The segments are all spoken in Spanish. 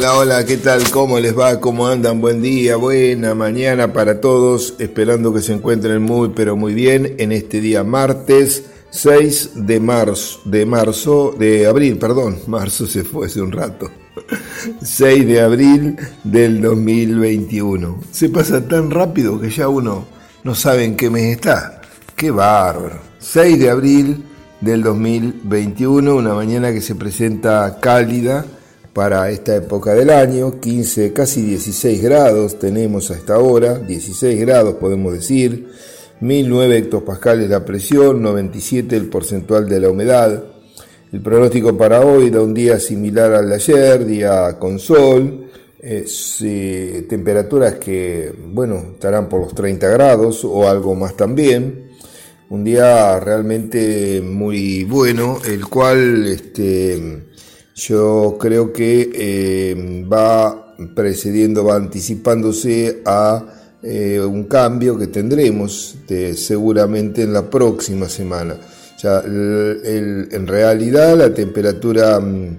Hola, hola, ¿qué tal? ¿Cómo les va? ¿Cómo andan? Buen día, buena mañana para todos. Esperando que se encuentren muy, pero muy bien en este día martes 6 de marzo, de marzo, de abril, perdón, marzo se fue hace un rato. 6 de abril del 2021. Se pasa tan rápido que ya uno no sabe en qué mes está. Qué bárbaro. 6 de abril del 2021, una mañana que se presenta cálida para esta época del año, 15, casi 16 grados tenemos a esta hora, 16 grados podemos decir, 1009 hectopascales la presión, 97 el porcentual de la humedad. El pronóstico para hoy da un día similar al de ayer, día con sol, eh, temperaturas que, bueno, estarán por los 30 grados o algo más también un día realmente muy bueno, el cual este, yo creo que eh, va precediendo, va anticipándose a eh, un cambio que tendremos seguramente en la próxima semana. Ya, en realidad la temperatura mm,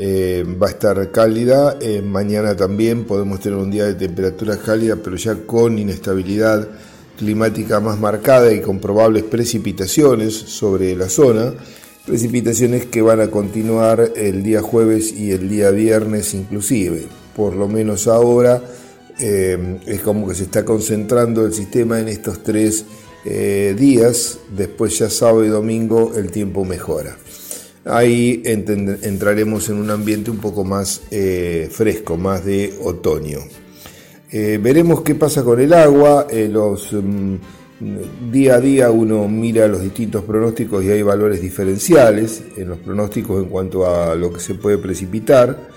eh, va a estar cálida, mañana también podemos tener un día de temperatura cálida, pero ya con inestabilidad climática más marcada y con probables precipitaciones sobre la zona, precipitaciones que van a continuar el día jueves y el día viernes inclusive. Por lo menos ahora eh, es como que se está concentrando el sistema en estos tres eh, días, después ya sábado y domingo el tiempo mejora. Ahí entraremos en un ambiente un poco más eh, fresco, más de otoño. Veremos qué pasa con el agua. Los, mm, día a día uno mira los distintos pronósticos y hay valores diferenciales en los pronósticos en cuanto a lo que se puede precipitar.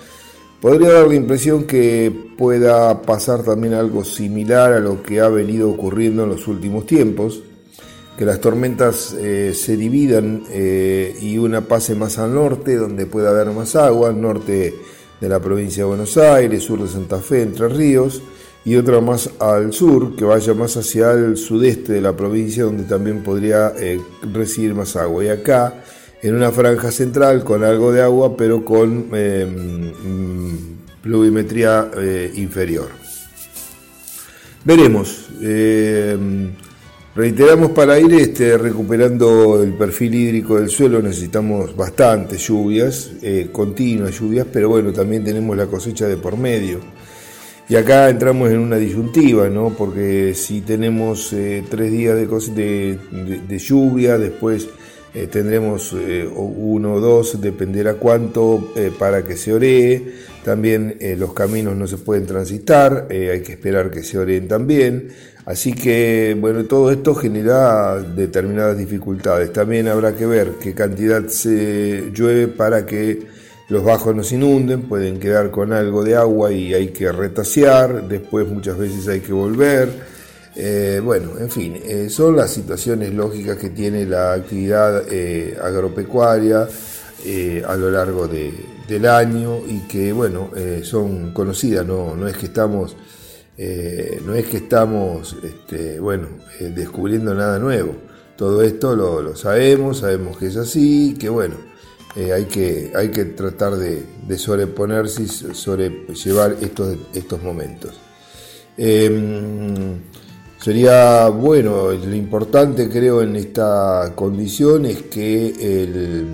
Podría dar la impresión que pueda pasar también algo similar a lo que ha venido ocurriendo en los últimos tiempos, que las tormentas eh, se dividan y una pase más al norte, donde pueda haber más agua, norte de la provincia de Buenos Aires, sur de Santa Fe, Entre Ríos, y otra más al sur, que vaya más hacia el sudeste de la provincia, donde también podría eh, recibir más agua. Y acá, en una franja central, con algo de agua, pero con eh, mm, pluviometría eh, inferior. Veremos. reiteramos para ir este, recuperando el perfil hídrico del suelo, necesitamos bastantes lluvias, continuas lluvias, pero bueno, también tenemos la cosecha de por medio. Y acá entramos en una disyuntiva, ¿no? Porque si tenemos eh, tres días de, de, lluvia, después eh, tendremos eh, uno o dos, dependerá cuánto, para que se oree. También los caminos no se pueden transitar, hay que esperar que se oreen también. Así que, bueno, todo esto genera determinadas dificultades. También habrá que ver qué cantidad se llueve para que los bajos no se inunden, pueden quedar con algo de agua y hay que retasear, después muchas veces hay que volver. Eh, bueno, en fin, eh, son las situaciones lógicas que tiene la actividad eh, agropecuaria a lo largo del año y que, bueno, son conocidas, no, no es que estamos, no es que estamos, este, bueno, descubriendo nada nuevo. Todo esto lo, lo sabemos, sabemos que es así, que bueno, eh, hay, que, hay que tratar de, sobreponerse y sobrellevar estos, estos momentos. Em, sería bueno, lo importante creo en esta condición es que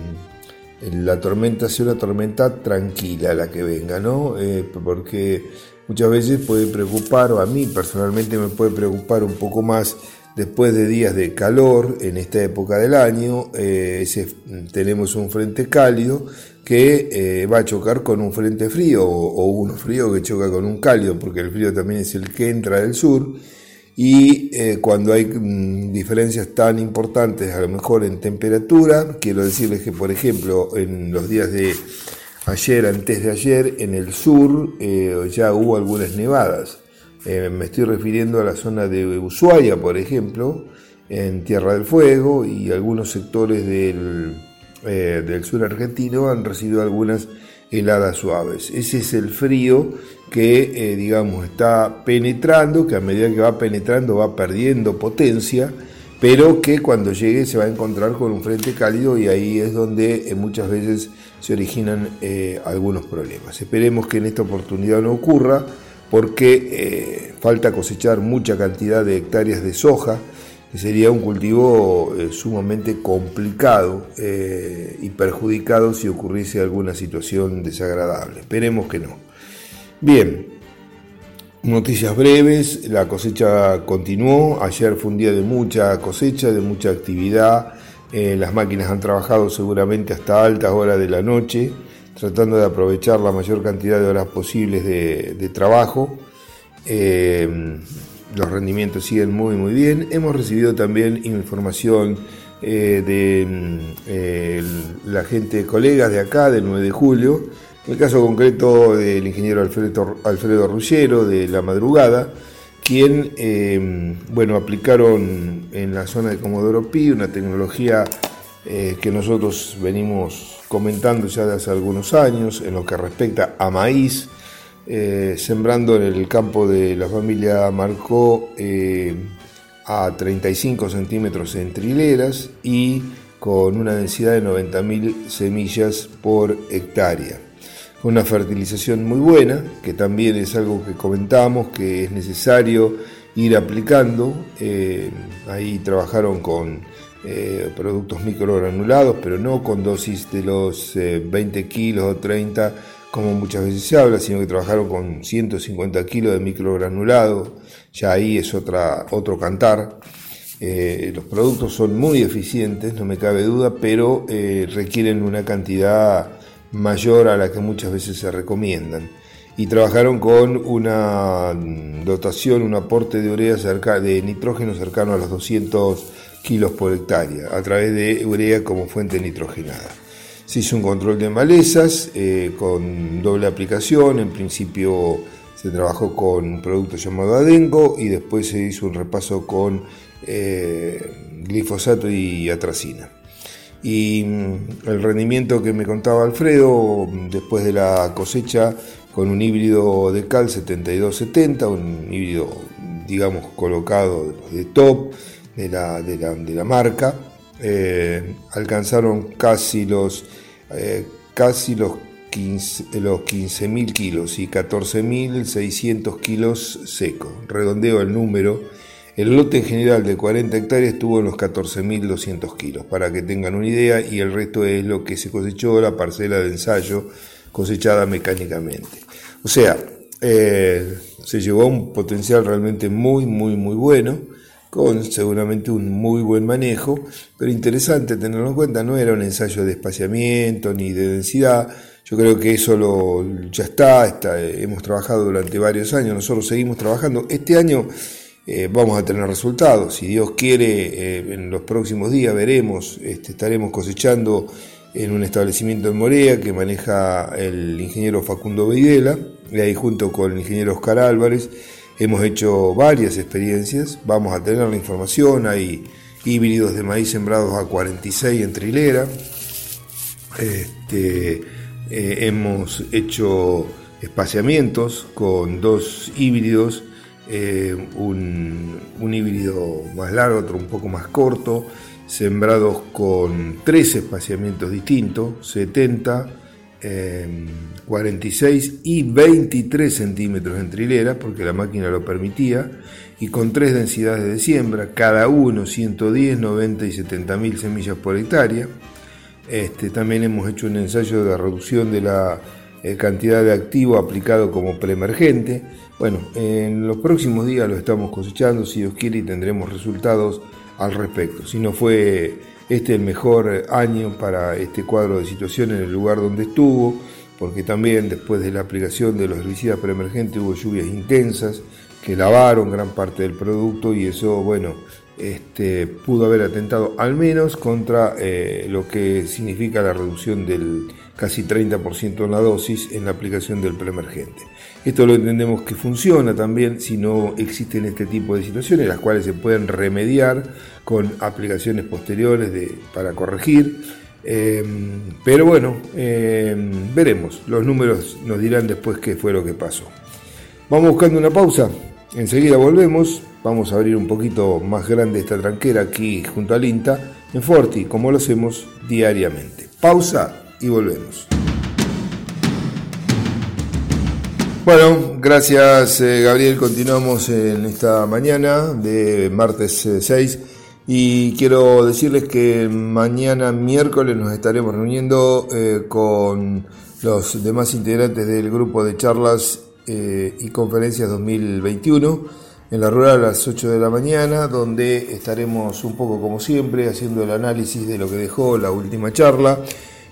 la tormenta sea una tormenta tranquila la que venga, ¿no? Eh, porque muchas veces puede preocupar, o a mí personalmente me puede preocupar un poco más Después de días de calor en esta época del año, eh, tenemos un frente cálido que eh, va a chocar con un frente frío o, uno frío que choca con un cálido, porque el frío también es el que entra del sur. Y eh, cuando hay mm, diferencias tan importantes, a lo mejor en temperatura, quiero decirles que, por ejemplo, en los días de ayer, antes de ayer, en el sur ya hubo algunas nevadas. Eh, me estoy refiriendo a la zona de Ushuaia, por ejemplo, en Tierra del Fuego y algunos sectores del, eh, del sur argentino han recibido algunas heladas suaves. Ese es el frío que, eh, digamos, está penetrando, que a medida que va penetrando va perdiendo potencia, pero que cuando llegue se va a encontrar con un frente cálido y ahí es donde muchas veces se originan algunos problemas. Esperemos que en esta oportunidad no ocurra porque eh, falta cosechar mucha cantidad de hectáreas de soja, que sería un cultivo eh, sumamente complicado y perjudicado si ocurriese alguna situación desagradable. Esperemos que no. Bien, noticias breves, la cosecha continuó, ayer fue un día de mucha cosecha, de mucha actividad eh, las máquinas han trabajado seguramente hasta altas horas de la noche, tratando de aprovechar la mayor cantidad de horas posibles de, trabajo. Eh, los rendimientos siguen muy muy bien. Hemos recibido también información eh, de la gente, colegas de acá, del 9 de julio. El caso concreto del ingeniero Alfredo, Alfredo Rullero, de la madrugada, quien, eh, bueno, aplicaron en la zona de Comodoro Pi una tecnología eh, que nosotros venimos comentando ya de hace algunos años en lo que respecta a maíz, eh, sembrando en el campo de la familia Marcó a 35 centímetros en trileras y con una densidad de 90.000 semillas por hectárea una fertilización muy buena, que también es algo que comentamos, que es necesario ir aplicando. Eh, ahí trabajaron con eh, productos microgranulados, pero no con dosis de los 20 eh, kilos o 30, como muchas veces se habla, sino que trabajaron con 150 kilos de microgranulado. Ya ahí es otra, otro cantar. los productos son muy eficientes, no me cabe duda, pero requieren una cantidad mayor a la que muchas veces se recomiendan. Y trabajaron con una dotación, un aporte de urea cerca, de nitrógeno cercano a los 200 kilos por hectárea, a través de urea como fuente nitrogenada. Se hizo un control de malezas eh, con doble aplicación, en principio se trabajó con un producto llamado Adengo y después se hizo un repaso con eh, glifosato y atracina y mm, el rendimiento que me contaba Alfredo después de la cosecha con un híbrido de cal 7270, un híbrido digamos colocado de top de la, de la, marca, eh, alcanzaron casi los, eh, los 15.000 los 15 kilos y 14.600 kilos secos, redondeo el número. El lote en general de 40 hectáreas estuvo en los 14.200 kilos, para que tengan una idea, y el resto es lo que se cosechó la parcela de ensayo cosechada mecánicamente. O sea, eh, se llevó un potencial realmente muy, muy, muy bueno, con seguramente un muy buen manejo, pero interesante tenerlo en cuenta, no era un ensayo de espaciamiento ni de densidad, yo creo que eso lo, ya está, está, hemos trabajado durante varios años, nosotros seguimos trabajando. Este año eh, vamos a tener resultados. Si Dios quiere, eh, en los próximos días veremos, este, estaremos cosechando en un establecimiento en Morea que maneja el ingeniero Facundo Beidela, y ahí junto con el ingeniero Oscar Álvarez hemos hecho varias experiencias, vamos a tener la información, hay híbridos de maíz sembrados a 46 en trilera, este, eh, hemos hecho espaciamientos con dos híbridos. Eh, un, híbrido más largo, otro un poco más corto, sembrados con tres espaciamientos distintos, 70, 46 em, y 23 centímetros en trilera, porque la máquina lo permitía, y con tres densidades de siembra, cada uno 110, 90 y 70 mil semillas por hectárea. Este, también hemos hecho un ensayo de reducción de la eh, cantidad de activo aplicado como preemergente. Bueno, en los próximos días lo estamos cosechando, si Dios quiere, y tendremos resultados al respecto. Si no fue este el mejor año para este cuadro de situación en el lugar donde estuvo, porque también después de la aplicación de los herbicidas preemergentes hubo lluvias intensas que lavaron gran parte del producto y eso, bueno, este, pudo haber atentado al menos contra eh, lo que significa la reducción del casi 30% en la dosis en la aplicación del preemergente. Esto lo entendemos que funciona también si no existen este tipo de situaciones, las cuales se pueden remediar con aplicaciones posteriores para corregir. Em, pero bueno, em, veremos. Los números nos dirán después qué fue lo que pasó. Vamos buscando una pausa. Enseguida volvemos. Vamos a abrir un poquito más grande esta tranquera aquí junto al INTA en Forti, como lo hacemos diariamente. Pausa y volvemos. Bueno, gracias eh, Gabriel. Continuamos en esta mañana de martes 6 eh, y quiero decirles que mañana miércoles nos estaremos reuniendo eh, con los demás integrantes del grupo de charlas y conferencias 2021 en la rural a las 8 de la mañana, donde estaremos un poco como siempre haciendo el análisis de lo que dejó la última charla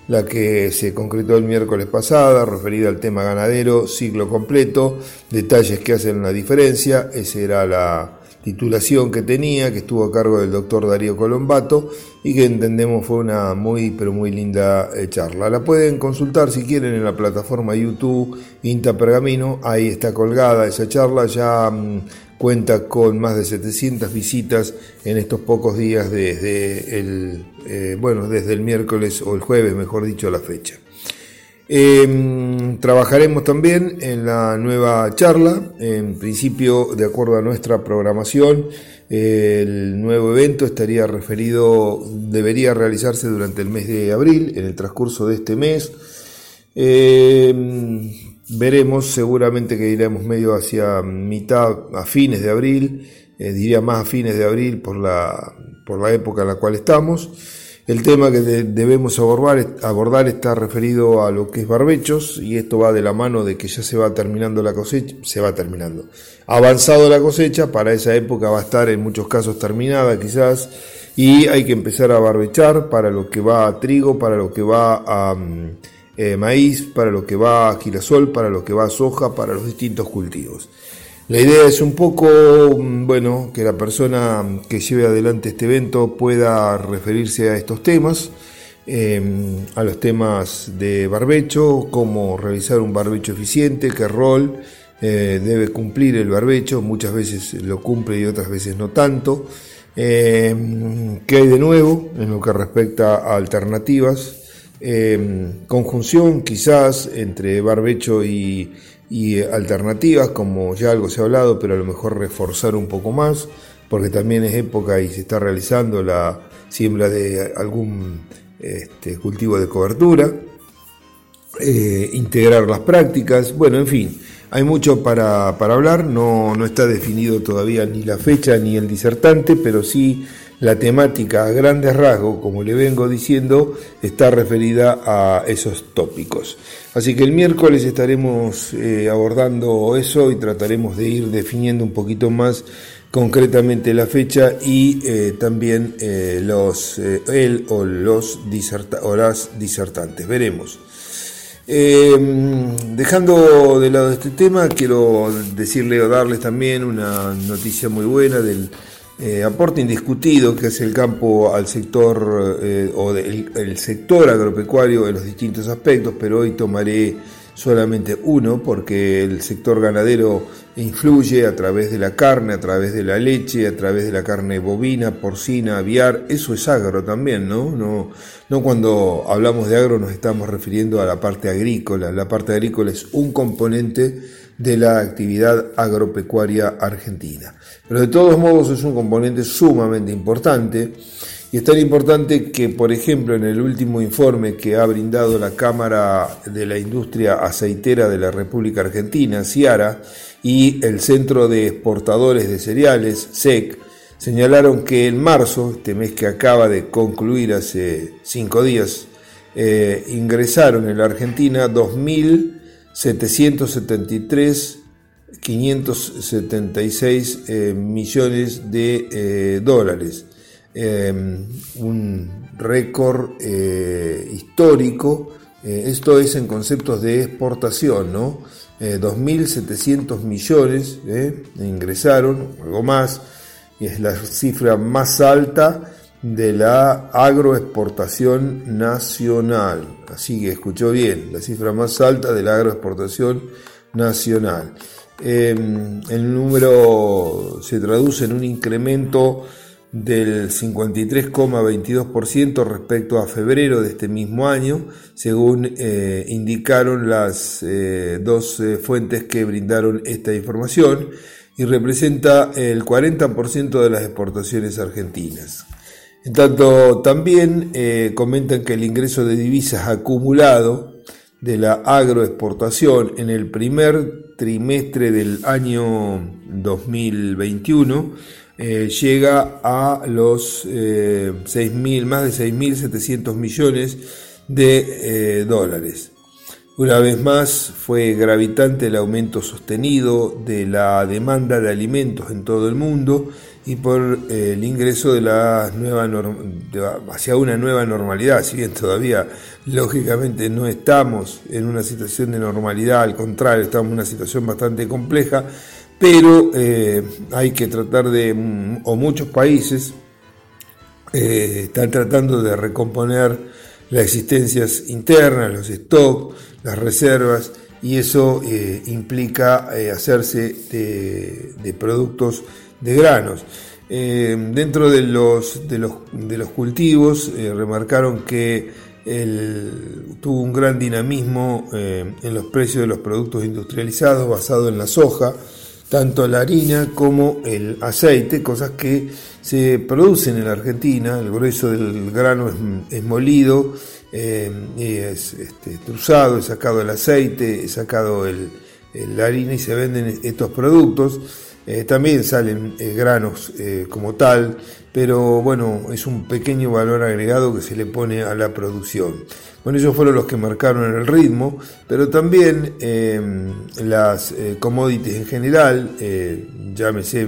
la que se concretó el miércoles pasada, referida al tema ganadero, ciclo completo, detalles que hacen la diferencia, esa era la titulación que tenía, que estuvo a cargo del doctor Darío Colombato y que entendemos fue una muy pero muy linda eh, charla. La pueden consultar si quieren en la plataforma YouTube Inta Pergamino, ahí está colgada esa charla, ya mm, cuenta con más de 700 visitas en estos pocos días desde el, eh, bueno, desde el miércoles o el jueves, mejor dicho, la fecha. Em, trabajaremos también en la nueva charla, en principio, de acuerdo a nuestra programación, el nuevo evento estaría referido, debería realizarse durante el mes de abril, en el transcurso de este mes. Em, Veremos, seguramente que iremos medio hacia mitad, a fines de abril, eh, diría más a fines de abril por la, por la época en la cual estamos. El tema que debemos abordar, abordar está referido a lo que es barbechos y esto va de la mano de que ya se va terminando la cosecha, se va terminando. Avanzado la cosecha, para esa época va a estar en muchos casos terminada quizás y hay que empezar a barbechar para lo que va a trigo, para lo que va a... Mm, eh, maíz, para lo que va girasol, para lo que va soja, para los distintos cultivos. La idea es un poco, mm, bueno, que la persona que lleve adelante este evento pueda referirse a estos temas, em, a los temas de barbecho, cómo realizar un barbecho eficiente, qué rol eh, debe cumplir el barbecho, muchas veces lo cumple y otras veces no tanto. Em, ¿Qué hay de nuevo en lo que respecta a alternativas? Em, conjunción quizás entre barbecho y, alternativas, como ya algo se ha hablado, pero a lo mejor reforzar un poco más, porque también es época y se está realizando la siembra de algún este, cultivo de cobertura, eh, integrar las prácticas, bueno, en fin, hay mucho para, hablar, no, no está definido todavía ni la fecha ni el disertante, pero sí la temática a grandes rasgos, como le vengo diciendo, está referida a esos tópicos. Así que el miércoles estaremos eh, abordando eso y trataremos de ir definiendo un poquito más concretamente la fecha y eh, también eh, los, él o, los o las disertantes. Veremos. dejando de lado este tema, quiero decirle o darles también una noticia muy buena del eh, aporte indiscutido que es el campo al sector eh, o del el sector agropecuario en los distintos aspectos, pero hoy tomaré solamente uno porque el sector ganadero influye a través de la carne, a través de la leche, a través de la carne bovina, porcina, aviar, eso es agro también, ¿no? No, no cuando hablamos de agro nos estamos refiriendo a la parte agrícola, la parte agrícola es un componente de la actividad agropecuaria argentina. Pero de todos modos es un componente sumamente importante y es tan importante que, por ejemplo, en el último informe que ha brindado la Cámara de la Industria Aceitera de la República Argentina, CIARA, y el Centro de Exportadores de Cereales, SEC, señalaron que en marzo, este mes que acaba de concluir hace cinco días, eh, ingresaron en la Argentina 2.773 576 eh, millones de eh, dólares, em, un récord eh, histórico, esto es en conceptos de exportación, ¿no? 2.700 millones ingresaron, algo más, y es la cifra más alta de la agroexportación nacional. Así que escuchó bien, la cifra más alta de la agroexportación nacional. Em, el número se traduce en un incremento del 53,22% respecto a febrero de este mismo año, según eh, indicaron las eh, dos eh, fuentes que brindaron esta información, y representa el 40% de las exportaciones argentinas. En tanto, también eh, comentan que el ingreso de divisas acumulado de la agroexportación en el primer trimestre del año 2021 eh, llega a los eh, más de 6.700 millones de dólares. Una vez más fue gravitante el aumento sostenido de la demanda de alimentos en todo el mundo y por eh, el ingreso de la nueva hacia una nueva normalidad, si bien todavía lógicamente no estamos en una situación de normalidad, al contrario, estamos en una situación bastante compleja, pero eh, hay que tratar de, o muchos países eh, están tratando de recomponer las existencias internas, los stocks, las reservas, y eso eh, implica eh, hacerse de, productos de granos. Eh, dentro de los, de los, de los cultivos remarcaron que tuvo un gran dinamismo en los precios de los productos industrializados basado en la soja, tanto la harina como el aceite, cosas que se producen en la Argentina, el grueso del grano es, molido, eh, es este, truzado, es sacado el aceite, es sacado la harina y se venden estos productos. Eh, también salen eh, granos como tal, pero bueno, es un pequeño valor agregado que se le pone a la producción. Bueno, ellos fueron los que marcaron el ritmo, pero también las commodities en general, llámese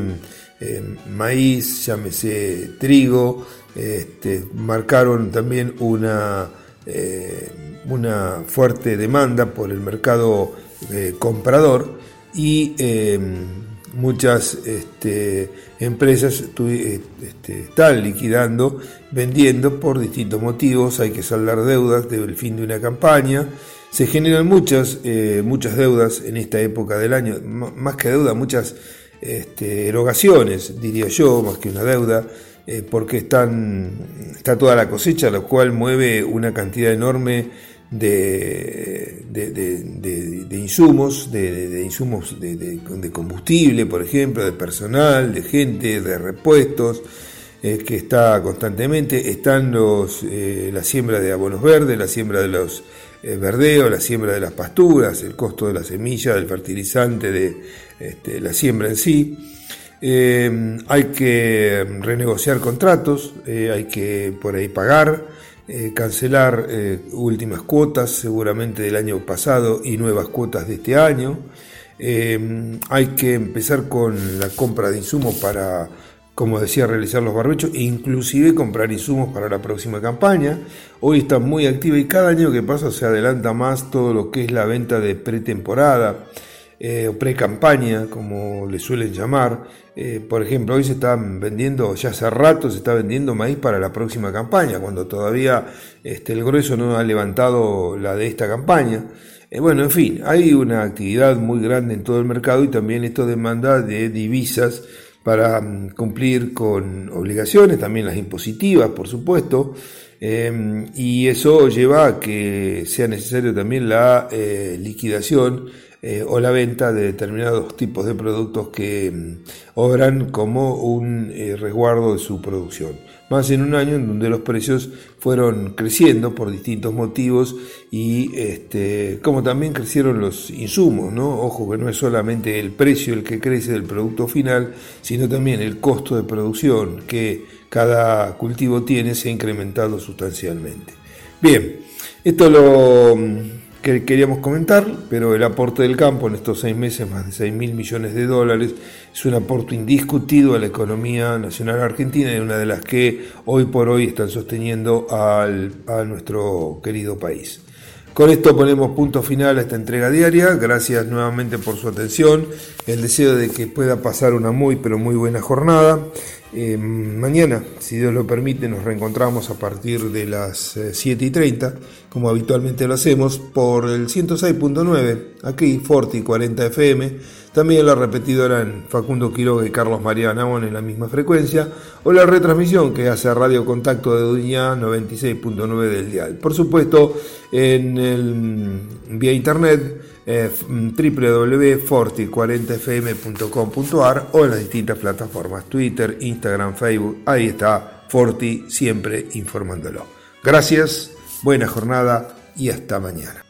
maíz, llámese trigo, este, marcaron también una, eh, una fuerte demanda por el mercado eh, comprador y em, muchas este, empresas este, están liquidando, vendiendo por distintos motivos, hay que saldar deudas del fin de una campaña, se generan muchas, eh, muchas deudas en esta época del año, más que deuda, muchas este, erogaciones, diría yo, más que una deuda, eh, porque están, está toda la cosecha, lo cual mueve una cantidad enorme de, de, insumos, de, insumos de, combustible, por ejemplo, de personal, de gente, de repuestos, eh, que está constantemente. Están los, eh, la siembra de abonos verdes, la siembra de los verdeos, la siembra de las pasturas, el costo de la semilla, del fertilizante, de este, la siembra en sí. Eh, hay que renegociar contratos, eh, hay que por ahí pagar, eh, cancelar últimas cuotas seguramente del año pasado y nuevas cuotas de este año. hay que empezar con la compra de insumos para, como decía, realizar los barbechos e inclusive comprar insumos para la próxima campaña. Hoy está muy activa y cada año que pasa se adelanta más todo lo que es la venta de pretemporada eh, pre-campaña, como le suelen llamar. Eh, por ejemplo, hoy se están vendiendo, ya hace rato se está vendiendo maíz para la próxima campaña, cuando todavía este, el grueso no ha levantado la de esta campaña. Eh, bueno, en fin, hay una actividad muy grande en todo el mercado y también esto demanda de divisas para mm, cumplir con obligaciones, también las impositivas, por supuesto, y eso lleva a que sea necesario también la liquidación eh, o la venta de determinados tipos de productos que mm, obran como un eh, resguardo de su producción. Más en un año en donde los precios fueron creciendo por distintos motivos y este, como también crecieron los insumos, ¿no? Ojo que no es solamente el precio el que crece del producto final, sino también el costo de producción que cada cultivo tiene se ha incrementado sustancialmente. Bien, esto lo mm, que queríamos comentar, pero el aporte del campo en estos seis meses, más de 6 mil millones de dólares, es un aporte indiscutido a la economía nacional argentina y una de las que hoy por hoy están sosteniendo al, a nuestro querido país. Con esto ponemos punto final a esta entrega diaria. Gracias nuevamente por su atención. El deseo de que pueda pasar una muy pero muy buena jornada. Eh, mañana, si Dios lo permite, nos reencontramos a partir de las 7 eh, y 30, como habitualmente lo hacemos, por el 106.9, aquí, Forti 40 FM, también la repetidora en Facundo Quiroga y Carlos María Navón en la misma frecuencia, o la retransmisión que hace Radio Contacto de Duña 96.9 del dial. Por supuesto, en el, vía internet eh, www.forti40fm.com.ar o en las distintas plataformas, Twitter, Instagram, Facebook, ahí está Forti siempre informándolo. Gracias, buena jornada y hasta mañana.